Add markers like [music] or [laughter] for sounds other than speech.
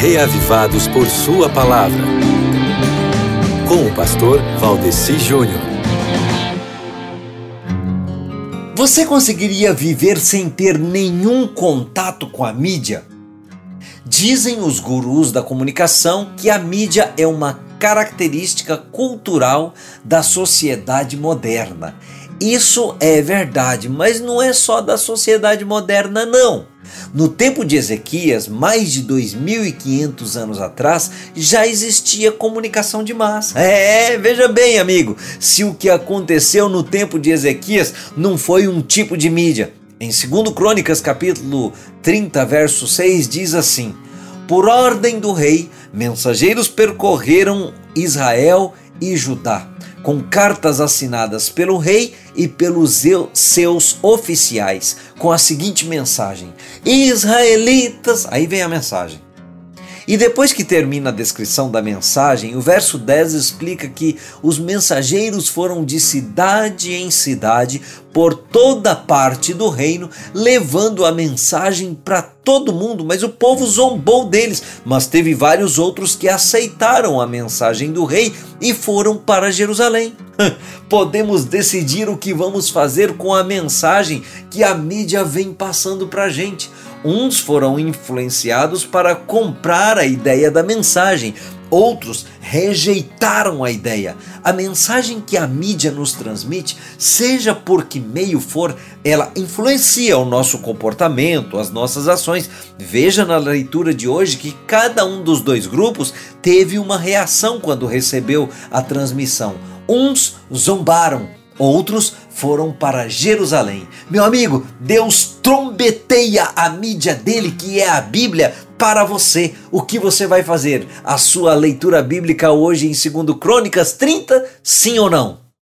reavivados por Sua palavra. Com o pastor Valdeci Júnior. Você conseguiria viver sem ter nenhum contato com a mídia? Dizem os gurus da comunicação que a mídia é uma característica cultural da sociedade moderna. Isso é verdade, mas não é só da sociedade moderna, não. No tempo de Ezequias, mais de 2.500 anos atrás, já existia comunicação de massa. É, veja bem, amigo, se o que aconteceu no tempo de Ezequias não foi um tipo de mídia. Em 2 Crônicas, capítulo 30, verso 6, diz assim: Por ordem do rei, mensageiros percorreram Israel e Judá com cartas assinadas pelo rei e pelos seus oficiais, com a seguinte mensagem: Israelitas. Aí vem a mensagem. E depois que termina a descrição da mensagem, o verso 10 explica que os mensageiros foram de cidade em cidade por toda parte do reino, levando a mensagem para todo mundo, mas o povo zombou deles. Mas teve vários outros que aceitaram a mensagem do rei e foram para Jerusalém. [laughs] Podemos decidir o que vamos fazer com a mensagem que a mídia vem passando para gente. Uns foram influenciados para comprar a ideia da mensagem, outros rejeitaram a ideia. A mensagem que a mídia nos transmite, seja por que meio for, ela influencia o nosso comportamento, as nossas ações. Veja na leitura de hoje que cada um dos dois grupos teve uma reação quando recebeu a transmissão. Uns zombaram, outros foram para Jerusalém. Meu amigo, Deus trombeteia a mídia dele, que é a Bíblia, para você. O que você vai fazer? A sua leitura bíblica hoje em 2 Crônicas 30, sim ou não?